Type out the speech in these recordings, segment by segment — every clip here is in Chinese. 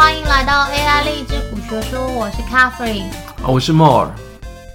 欢迎来到 AI 励志古学说，我是 Catherine，我是 More。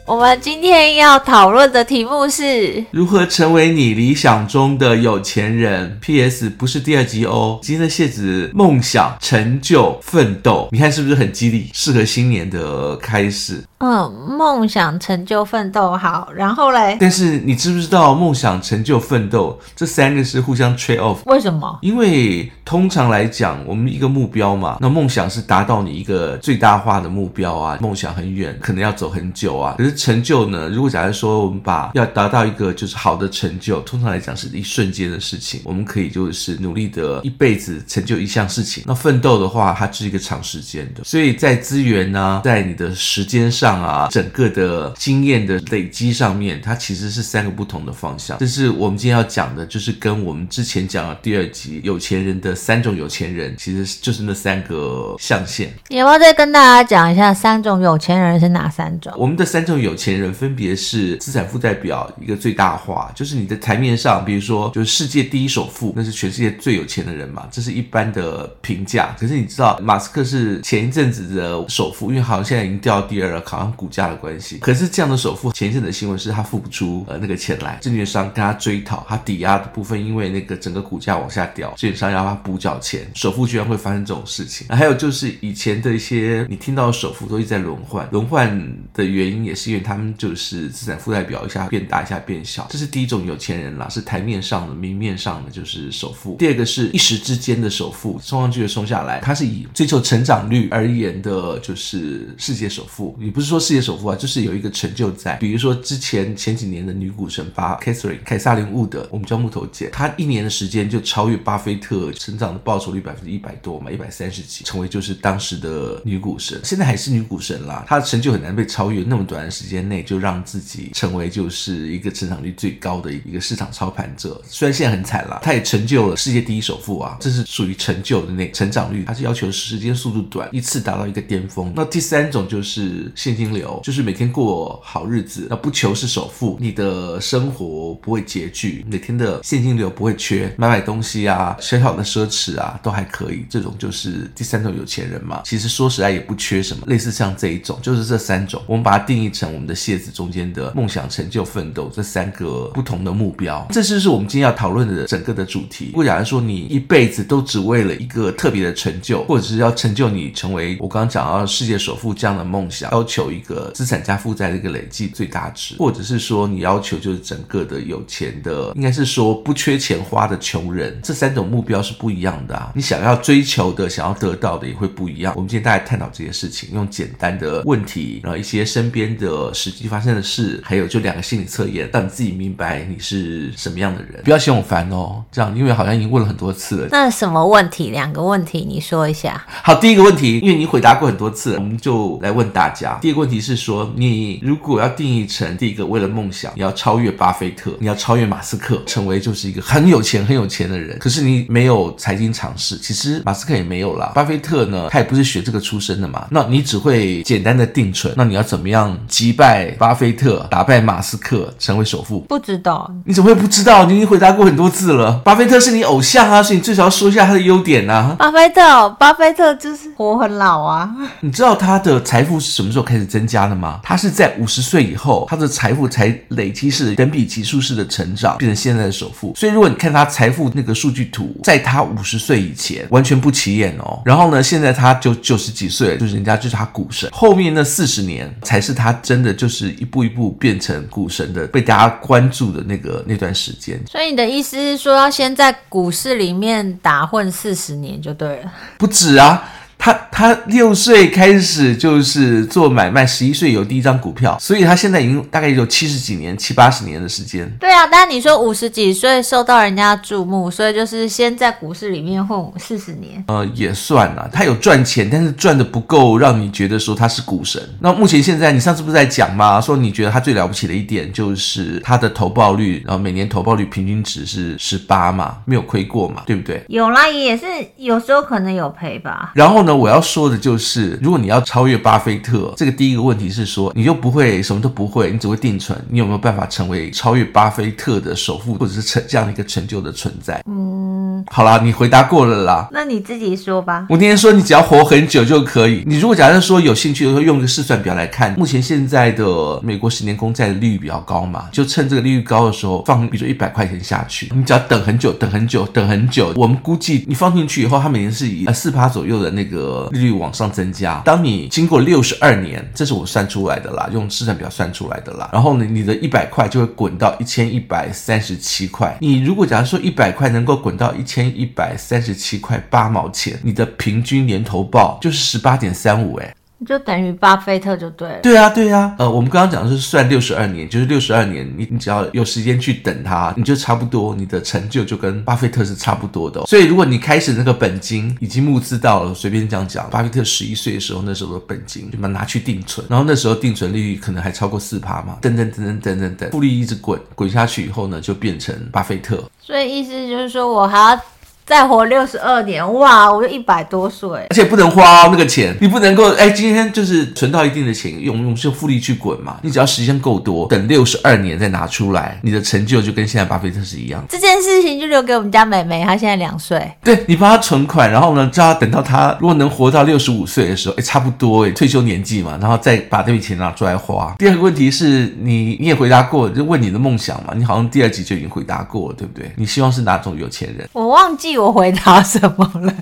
我们今天要讨论的题目是如何成为你理想中的有钱人。P.S. 不是第二集哦，今天的谢子梦想、成就、奋斗，你看是不是很激励，适合新年的开始？嗯，梦想、成就、奋斗，好。然后嘞，但是你知不知道梦想、成就、奋斗这三个是互相 trade off？为什么？因为通常来讲，我们一个目标嘛，那梦想是达到你一个最大化的目标啊，梦想很远，可能要走很久啊。可是成就呢？如果假如说我们把要达到一个就是好的成就，通常来讲是一瞬间的事情，我们可以就是努力的一辈子成就一项事情。那奋斗的话，它是一个长时间的，所以在资源呢、啊，在你的时间上啊，整个的经验的累积上面，它其实是三个不同的方向。这是我们今天要讲的，就是跟我们之前讲的第二集有钱人的三种有钱人，其实就是那三个象限。你要不要再跟大家讲一下三种有钱人是哪三种？我们的三种有钱人。人分别是资产负债表一个最大化，就是你的台面上，比如说就是世界第一首富，那是全世界最有钱的人嘛，这是一般的评价。可是你知道，马斯克是前一阵子的首富，因为好像现在已经掉到第二了，好像股价的关系。可是这样的首富，前一阵的新闻是他付不出呃那个钱来，证券商跟他追讨，他抵押的部分因为那个整个股价往下掉，证券商要他补缴钱，首富居然会发生这种事情。还有就是以前的一些你听到的首富都一直在轮换，轮换的原因也是因为他们。就是资产负债表一下变大，一下变小，这是第一种有钱人啦，是台面上的、明面上的，就是首富。第二个是一时之间的首富，冲上去就冲下来，他是以追求成长率而言的，就是世界首富。你不是说世界首富啊，就是有一个成就在。比如说之前前几年的女股神巴 Catherine 凯撒琳伍德，我们叫木头姐，她一年的时间就超越巴菲特，成长的报酬率百分之一百多嘛，一百三十几，成为就是当时的女股神。现在还是女股神啦，她的成就很难被超越，那么短的时间内就让自己成为就是一个成长率最高的一个市场操盘者，虽然现在很惨了，她也成就了世界第一首富啊，这是属于成就的那成长率，它是要求时间速度短，一次达到一个巅峰。那第三种就是现金流，就是每天过好日子，那不求是首富，你的生活不会拮据，每天的现金流不会缺，买买东西啊，小小的奢侈啊都还可以，这种就是第三种有钱人嘛。其实说实在也不缺什么，类似像这一种，就是这三种，我们把它定义成我们的蟹子中间的梦想、成就、奋斗这三个不同的目标，这就是我们今天要讨论的整个的主题。如果假如说你一辈子都只为了一个特别的成就，或者是要成就你成为我刚刚讲到世界首富这样的梦想，要求一个资产加负债的一个累计最大值，或者是说你要求就是整个的有钱的，应该是说不缺钱花的穷人，这三种目标是不一样的啊。你想要追求的、想要得到的也会不一样。我们今天大家探讨这些事情，用简单的问题，然后一些身边的实际发生的事。还有就两个心理测验，让你自己明白你是什么样的人。不要嫌我烦哦，这样，因为好像已经问了很多次了。那什么问题？两个问题，你说一下。好，第一个问题，因为你回答过很多次，我们就来问大家。第一个问题是说，你如果要定义成第一个，为了梦想，你要超越巴菲特，你要超越马斯克，成为就是一个很有钱、很有钱的人。可是你没有财经常识，其实马斯克也没有啦。巴菲特呢，他也不是学这个出身的嘛。那你只会简单的定存，那你要怎么样击败巴菲特？打败马斯克成为首富？不知道，你怎么会不知道？你已经回答过很多次了。巴菲特是你偶像啊，所以你最少要说一下他的优点啊。巴菲特，巴菲特就是活很老啊。你知道他的财富是什么时候开始增加了吗？他是在五十岁以后，他的财富才累积式等比级数式的成长，变成现在的首富。所以如果你看他财富那个数据图，在他五十岁以前完全不起眼哦。然后呢，现在他就九十几岁，就是人家就是他股神。后面那四十年才是他真的就是一步一步变。变成股神的被大家关注的那个那段时间，所以你的意思是说，要先在股市里面打混四十年就对了？不止啊。他他六岁开始就是做买卖，十一岁有第一张股票，所以他现在已经大概有七十几年、七八十年的时间。对啊，但你说五十几岁受到人家注目，所以就是先在股市里面混四十年。呃，也算了，他有赚钱，但是赚的不够让你觉得说他是股神。那目前现在，你上次不是在讲吗？说你觉得他最了不起的一点就是他的投报率，然后每年投报率平均值是十八嘛，没有亏过嘛，对不对？有啦，也是有时候可能有赔吧。然后呢？我要说的就是，如果你要超越巴菲特，这个第一个问题是说，你就不会什么都不会，你只会定存，你有没有办法成为超越巴菲特的首富，或者是成这样的一个成就的存在？嗯，好啦，你回答过了啦。那你自己说吧。我今天说你只要活很久就可以。你如果假设说有兴趣的时候，用个试算表来看，目前现在的美国十年公债的利率比较高嘛，就趁这个利率高的时候放，比如说一百块钱下去，你只要等很久，等很久，等很久。我们估计你放进去以后，它每年是以呃四趴左右的那个利率往上增加。当你经过六十二年，这是我算出来的啦，用试算表算出来的啦。然后呢，你的一百块就会滚到一千一百三十七块。你如果假如说一百块能够滚到一一千一百三十七块八毛钱，你的平均年投报就是十八点三五，哎。就等于巴菲特就对了。对啊，对啊。呃，我们刚刚讲的是算六十二年，就是六十二年，你你只要有时间去等它，你就差不多，你的成就就跟巴菲特是差不多的哦。所以，如果你开始那个本金已经募资到了，随便这样讲，巴菲特十一岁的时候，那时候的本金就把它拿去定存，然后那时候定存利率可能还超过四趴嘛，等等等等等等等，复利一直滚滚下去以后呢，就变成巴菲特。所以意思就是说我还要。再活六十二年，哇！我就一百多岁，而且不能花哦，那个钱，你不能够哎，今天就是存到一定的钱，用用是复利去滚嘛。你只要时间够多，等六十二年再拿出来，你的成就就跟现在巴菲特是一样。这件事情就留给我们家美美，她现在两岁。对，你帮她存款，然后呢，叫她等到她如果能活到六十五岁的时候，哎，差不多哎，退休年纪嘛，然后再把这笔钱拿出来花。第二个问题是你你也回答过，就问你的梦想嘛，你好像第二集就已经回答过了，对不对？你希望是哪种有钱人？我忘记我回答什么了？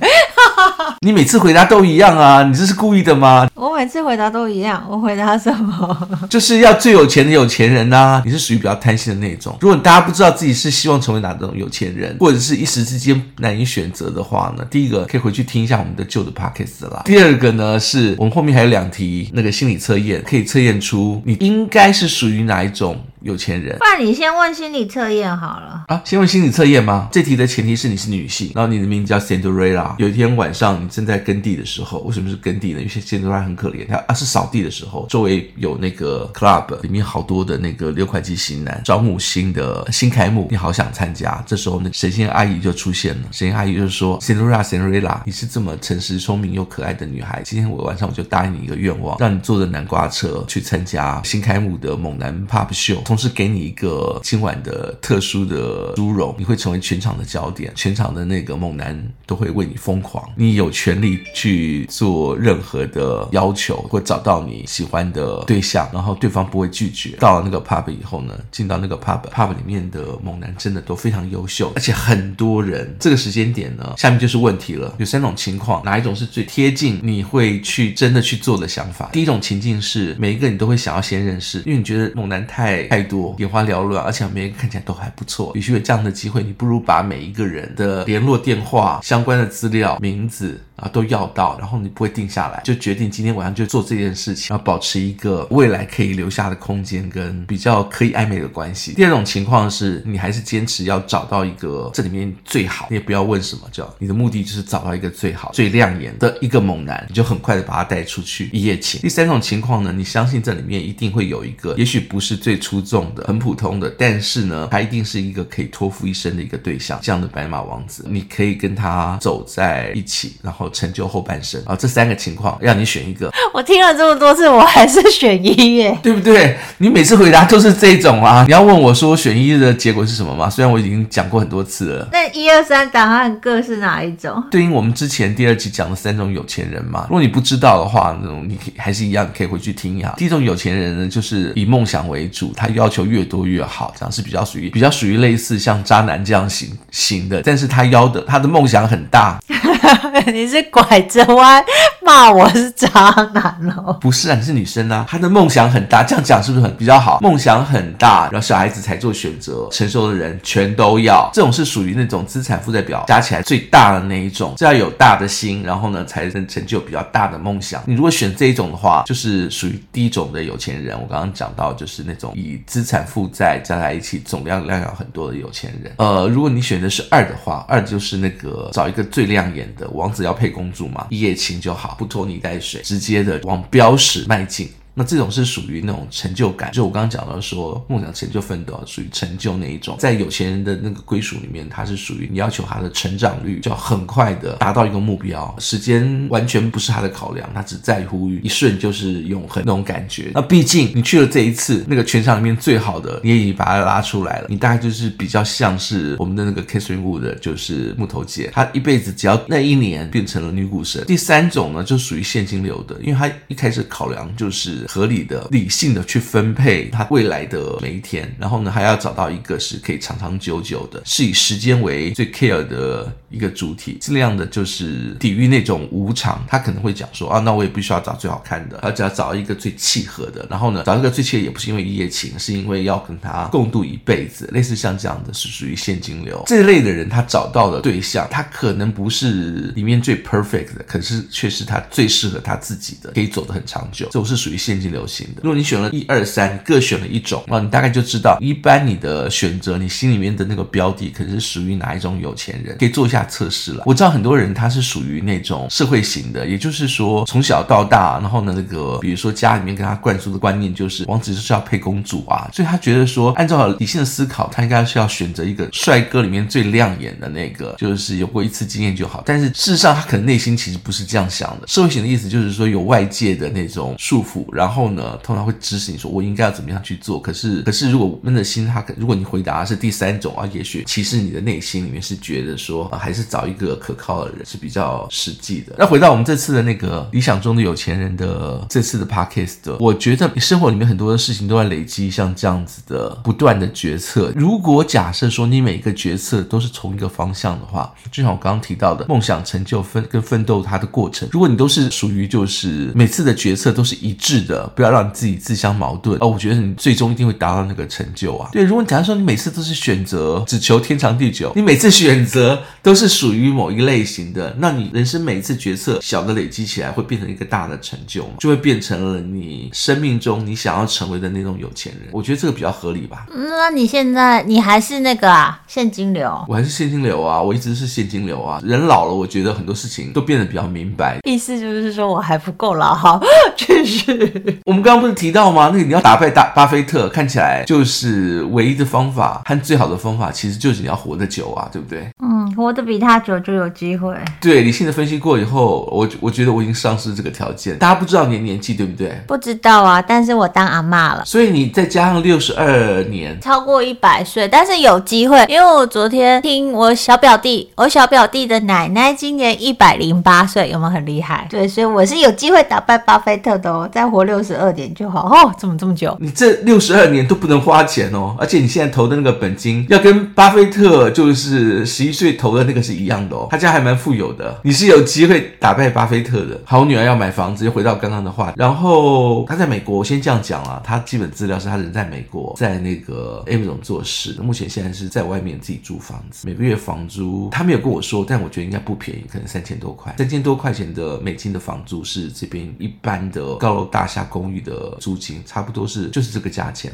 你每次回答都一样啊？你这是故意的吗？我每次回答都一样。我回答什么？就是要最有钱的有钱人啊！你是属于比较贪心的那种。如果大家不知道自己是希望成为哪种有钱人，或者是一时之间难以选择的话呢，第一个可以回去听一下我们的旧的 podcast 啦。第二个呢，是我们后面还有两题那个心理测验，可以测验出你应该是属于哪一种。有钱人，不然你先问心理测验好了啊？先问心理测验吗？这题的前提是你是女性，然后你的名字叫 Cinderella。有一天晚上你正在耕地的时候，为什么是耕地呢？因为 Cinderella 很可怜，他啊是扫地的时候，周围有那个 club，里面好多的那个六块肌型男招募新的新开幕，你好想参加。这时候呢，神仙阿姨就出现了。神仙阿姨就说，Cinderella，Cinderella，你是这么诚实、聪明又可爱的女孩，今天我晚上我就答应你一个愿望，让你坐着南瓜车去参加新开幕的猛男 pop show。同时给你一个今晚的特殊的殊荣，你会成为全场的焦点，全场的那个猛男都会为你疯狂。你有权利去做任何的要要求，或找到你喜欢的对象，然后对方不会拒绝。到了那个 pub 以后呢，进到那个 pub，pub 里面的猛男真的都非常优秀，而且很多人。这个时间点呢，下面就是问题了。有三种情况，哪一种是最贴近你会去真的去做的想法？第一种情境是每一个你都会想要先认识，因为你觉得猛男太太多。眼花缭乱，而且每一个看起来都还不错。与其有这样的机会，你不如把每一个人的联络电话、相关的资料、名字。啊，都要到，然后你不会定下来，就决定今今天晚上就做这件事情，要保持一个未来可以留下的空间跟比较可以暧昧的关系。第二种情况是你还是坚持要找到一个这里面最好，你也不要问什么，叫你的目的就是找到一个最好、最亮眼的一个猛男，你就很快的把他带出去一夜情。第三种情况呢，你相信这里面一定会有一个，也许不是最出众的、很普通的，但是呢，他一定是一个可以托付一生的一个对象，这样的白马王子，你可以跟他走在一起，然后。成就后半生啊，这三个情况让你选一个。我听了这么多次，我还是选一耶，对不对？你每次回答都是这种啊。你要问我说选一的结果是什么吗？虽然我已经讲过很多次了。那一二三答案各是哪一种？对应我们之前第二集讲的三种有钱人嘛。如果你不知道的话，那种你还是一样可以回去听一下。第一种有钱人呢，就是以梦想为主，他要求越多越好，这样是比较属于比较属于类似像渣男这样型型的，但是他要的他的梦想很大。你是拐着弯骂我是渣男哦？不是啊，你是女生啊。他的梦想很大，这样讲是不是很比较好？梦想很大，然后小孩子才做选择，成熟的人全都要。这种是属于那种资产负债表加起来最大的那一种，这要有大的心，然后呢才能成就比较大的梦想。你如果选这一种的话，就是属于第一种的有钱人。我刚刚讲到就是那种以资产负债加在一起总量量要很多的有钱人。呃，如果你选的是二的话，二就是那个找一个最亮眼的王子要配公主嘛，一夜情就好，不拖泥带水，直接的往标识迈进。那这种是属于那种成就感，就我刚刚讲到说梦想成就奋斗，属于成就那一种。在有钱人的那个归属里面，它是属于你要求他的成长率就要很快的达到一个目标，时间完全不是他的考量，他只在乎于一瞬就是永恒那种感觉。那毕竟你去了这一次，那个全场里面最好的，你也已经把他拉出来了，你大概就是比较像是我们的那个 Catherine Wood，就是木头姐，她一辈子只要那一年变成了女股神。第三种呢，就属于现金流的，因为她一开始考量就是合理的、理性的去分配他未来的每一天，然后呢，还要找到一个是可以长长久久的，是以时间为最 care 的一个主体，尽量的就是抵御那种无常。他可能会讲说啊，那我也必须要找最好看的，而只要找一个最契合的，然后呢，找一个最契合也不是因为一夜情，是因为要跟他共度一辈子，类似像这样的是属于现金流这一类的人，他找到的对象，他可能不是里面最 perfect 的，可是却是他最适合他自己的，可以走得很长久。这种是属于现金流型的。如果你选了一二三，各选了一种，那你大概就知道，一般你的选择，你心里面的那个标的，可能是属于哪一种有钱人，可以做一下测试了。我知道很多人他是属于那种社会型的，也就是说从小到大，然后呢，那个比如说家里面跟他灌输的观念就是王子就是要配公主啊，所以他觉得说，按照理性的思考，他应该是要选择一个帅哥里面最亮眼的那个，就是有过一次经验就好。但是事实上，他可能内心其实不是这样想的。社会型的意思就是说，有外界的那种束缚，然然后呢，通常会指使你说我应该要怎么样去做。可是，可是如果闷的心，他可如果你回答是第三种啊，也许其实你的内心里面是觉得说，啊，还是找一个可靠的人是比较实际的。那回到我们这次的那个理想中的有钱人的这次的 podcast，我觉得你生活里面很多的事情都在累积，像这样子的不断的决策。如果假设说你每一个决策都是从一个方向的话，就像我刚刚提到的梦想成就奋跟奋斗它的过程，如果你都是属于就是每次的决策都是一致的，不要让你自己自相矛盾哦，我觉得你最终一定会达到那个成就啊。对，如果你假如说你每次都是选择只求天长地久，你每次选择都是属于某一类型的，那你人生每一次决策小的累积起来会变成一个大的成就，就会变成了你生命中你想要成为的那种有钱人。我觉得这个比较合理吧。那你现在你还是那个啊，现金流？我还是现金流啊，我一直是现金流啊。人老了，我觉得很多事情都变得比较明白。意思就是说我还不够老，好，继续。我们刚刚不是提到吗？那个你要打败大巴菲特，看起来就是唯一的方法和最好的方法，其实就是你要活得久啊，对不对？嗯，活得比他久就有机会。对，理性的分析过以后，我我觉得我已经丧失这个条件。大家不知道你的年纪，对不对？不知道啊，但是我当阿妈了，所以你再加上六十二年，超过一百岁，但是有机会，因为我昨天听我小表弟，我小表弟的奶奶今年一百零八岁，有没有很厉害？对，所以我是有机会打败巴菲特的哦，再活六十二年就好哦。怎么这么久？你这六十二年都不能花钱哦，而且你现在投的那个本金要跟巴菲特就是十一岁投的那个是一样的哦，他家还蛮富有的，你是有机会打败巴菲特的。好，女儿要买房子，又回到刚刚的话，然后他在美国，我先这样讲啊，他基本资料是他人在美国，在那个 Amazon 做事，目前现在是在外面自己租房子，每个月房租他没有跟我说，但我觉得应该不便宜，可能三千多块，三千多块钱的美金的房租是这边一般的高楼大厦公寓的租金，差不多是就是这个价钱。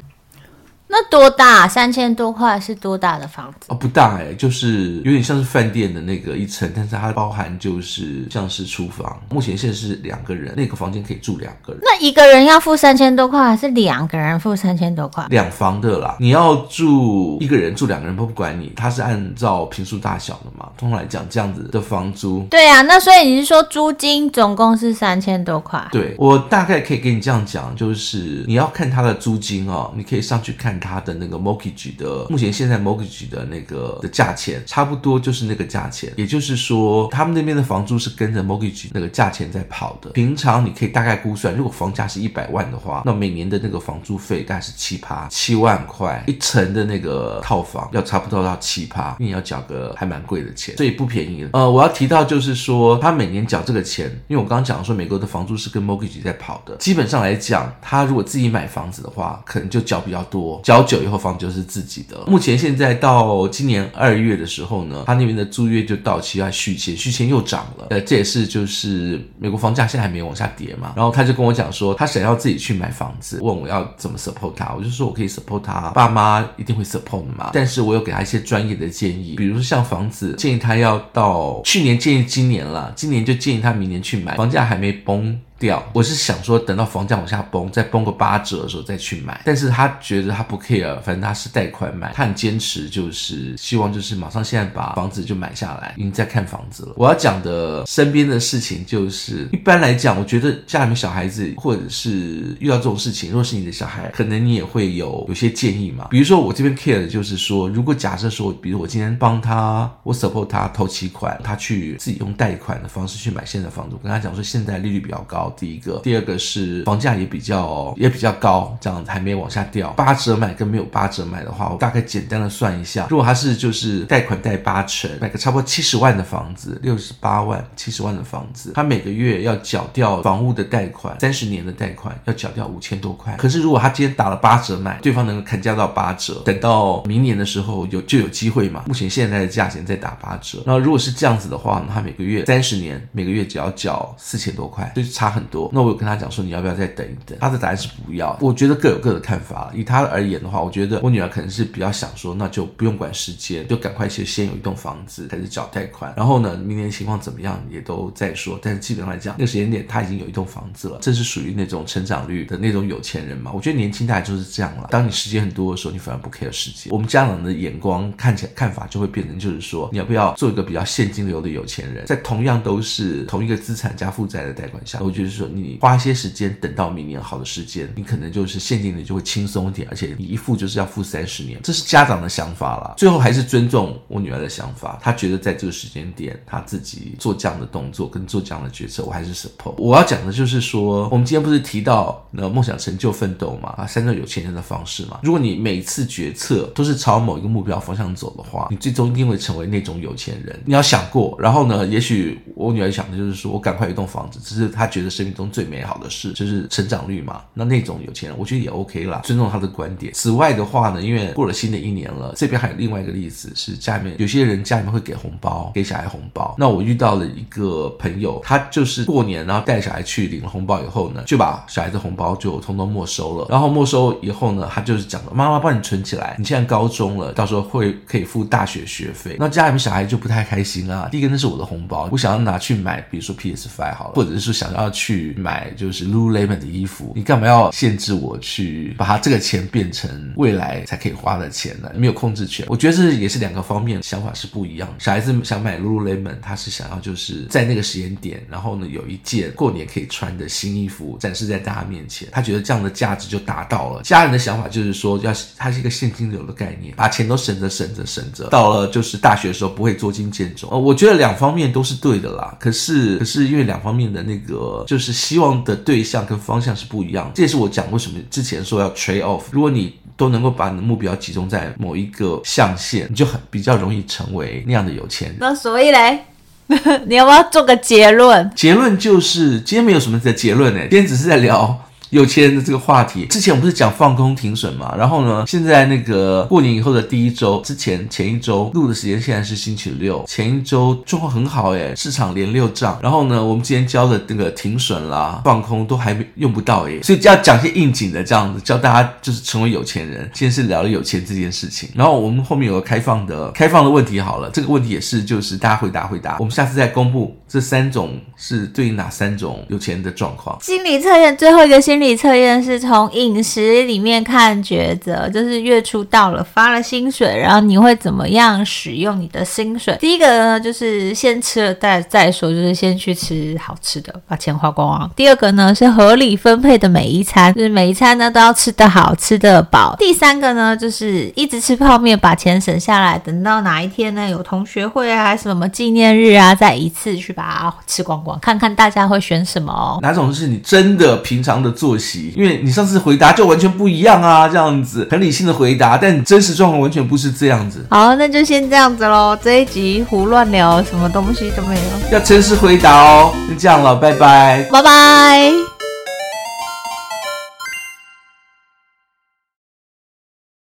那多大？三千多块是多大的房子？哦，不大哎，就是有点像是饭店的那个一层，但是它包含就是像是厨房。目前现在是两个人，那个房间可以住两个人。那一个人要付三千多块，还是两个人付三千多块？两房的啦，你要住一个人住两个人，不不管你，它是按照平数大小的嘛。通常来讲，这样子的房租。对啊，那所以你是说租金总共是三千多块？对，我大概可以给你这样讲，就是你要看它的租金哦，你可以上去看。它的那个 mortgage 的目前现在 mortgage 的那个的价钱差不多就是那个价钱，也就是说他们那边的房租是跟着 mortgage 那个价钱在跑的。平常你可以大概估算，如果房价是一百万的话，那每年的那个房租费大概是七趴，七万块一层的那个套房要差不多到七趴，因为你要缴个还蛮贵的钱，所以不便宜。呃，我要提到就是说他每年缴这个钱，因为我刚刚讲说美国的房租是跟 mortgage 在跑的，基本上来讲，他如果自己买房子的话，可能就缴比较多。缴久以后，房子就是自己的。目前现在到今年二月的时候呢，他那边的租约就到期要续签，续签又涨了。呃，这也是就是美国房价现在还没有往下跌嘛。然后他就跟我讲说，他想要自己去买房子，问我要怎么 support 他。我就说我可以 support 他，爸妈一定会 support 嘛。但是我有给他一些专业的建议，比如说像房子，建议他要到去年建议今年了，今年就建议他明年去买，房价还没崩。掉。我是想说，等到房价往下崩，再崩个八折的时候再去买。但是他觉得他不 care，反正他是贷款买，他很坚持，就是希望就是马上现在把房子就买下来，已经在看房子了。我要讲的身边的事情就是，一般来讲，我觉得家里面小孩子或者是遇到这种事情，如果是你的小孩，可能你也会有有些建议嘛。比如说我这边 care 的就是说，如果假设说，比如我今天帮他，我 support 他头期款，他去自己用贷款的方式去买现在房子，我跟他讲说现在利率比较高，第一个，第二个是房价也比较也比较高，这样子还没往下掉。八折买跟没有八折买的话，我大概简单的算一下，如果他是就是贷款贷八成，买个差不多七十万的房子，六十八万七十万的房子，他每个月要缴掉房屋的贷款，三十年的贷款要缴掉五千多块。可是如果他今天打了八折买，对方能够砍价到八折，等到明年的时候有就有机会嘛。目前现在的价钱在打八折，那如果是这样子的话，那他每个月三十年每个月只要缴四千多块，就是差很很多。那我有跟他讲说，你要不要再等一等？他的答案是不要。我觉得各有各的看法。以他而言的话，我觉得我女儿可能是比较想说，那就不用管时间，就赶快先先有一栋房子开始缴贷款，然后呢，明年情况怎么样也都再说。但是基本上来讲，那个时间点他已经有一栋房子了，这是属于那种成长率的那种有钱人嘛。我觉得年轻大概就是这样了。当你时间很多的时候，你反而不 care 时间。我们家长的眼光看起来看法就会变成，就是说你要不要做一个比较现金流的有钱人，在同样都是同一个资产加负债的贷款下，我觉得就是说你花一些时间等到明年好的时间，你可能就是现金流就会轻松一点，而且你一付就是要付三十年，这是家长的想法啦。最后还是尊重我女儿的想法，她觉得在这个时间点，她自己做这样的动作跟做这样的决策，我还是 support。我要讲的就是说，我们今天不是提到那梦想成就奋斗嘛，啊，三个有钱人的方式嘛。如果你每次决策都是朝某一个目标方向走的话，你最终一定会成为那种有钱人。你要想过，然后呢，也许我女儿想的就是说我赶快有一栋房子，只是她觉得生命中最美好的事，就是成长率嘛。那那种有钱人，我觉得也 OK 啦，尊重他的观点。此外的话呢，因为过了新的一年了，这边还有另外一个例子是家里面有些人家里面会给红包，给小孩红包。那我遇到了一个朋友，他就是过年然后带小孩去领了红包以后呢，就把小孩的红包就通通没收了。然后没收以后呢，他就是讲了，妈妈帮你存起来，你现在高中了，到时候会可以付大学学费。那家里面小孩就不太开心啊。第一个那是我的红包，我想要拿去买，比如说 PS5 好了，或者是说想要去去买就是 Lululemon 的衣服，你干嘛要限制我去把他这个钱变成未来才可以花的钱呢？没有控制权。我觉得这也是两个方面想法是不一样的。小孩子想买 Lululemon，他是想要就是在那个时间点，然后呢有一件过年可以穿的新衣服展示在大家面前，他觉得这样的价值就达到了。家人的想法就是说，要它是一个现金流的概念，把钱都省着省着省着，到了就是大学的时候不会捉襟见肘。呃，我觉得两方面都是对的啦。可是可是因为两方面的那个就是希望的对象跟方向是不一样的，这也是我讲为什么之前说要 trade off。如果你都能够把你的目标集中在某一个象限，你就很比较容易成为那样的有钱人。那所以嘞，你要不要做个结论？结论就是今天没有什么的结论呢，今天只是在聊。有钱人的这个话题，之前我们不是讲放空停损嘛？然后呢，现在那个过年以后的第一周之前前一周录的时间现在是星期六，前一周状况很好诶，市场连六涨。然后呢，我们今天教的那个停损啦、放空都还没用不到诶，所以就要讲些应景的这样子，教大家就是成为有钱人。今天是聊了有钱这件事情，然后我们后面有个开放的开放的问题好了，这个问题也是就是大家回答回答，我们下次再公布这三种是对应哪三种有钱人的状况。心理测验最后一个心。理测验是从饮食里面看抉择，就是月初到了发了薪水，然后你会怎么样使用你的薪水？第一个呢，就是先吃了再再说，就是先去吃好吃的，把钱花光光。第二个呢，是合理分配的每一餐，就是每一餐呢都要吃得好，吃得饱。第三个呢，就是一直吃泡面，把钱省下来，等到哪一天呢有同学会啊，什么纪念日啊，再一次去把它吃光光。看看大家会选什么哦？哪种是你真的平常的？作息，因为你上次回答就完全不一样啊，这样子很理性的回答，但真实状况完全不是这样子。好，那就先这样子喽，这一集胡乱聊，什么东西都没有，要诚实回答哦。就这样了，拜拜，拜拜。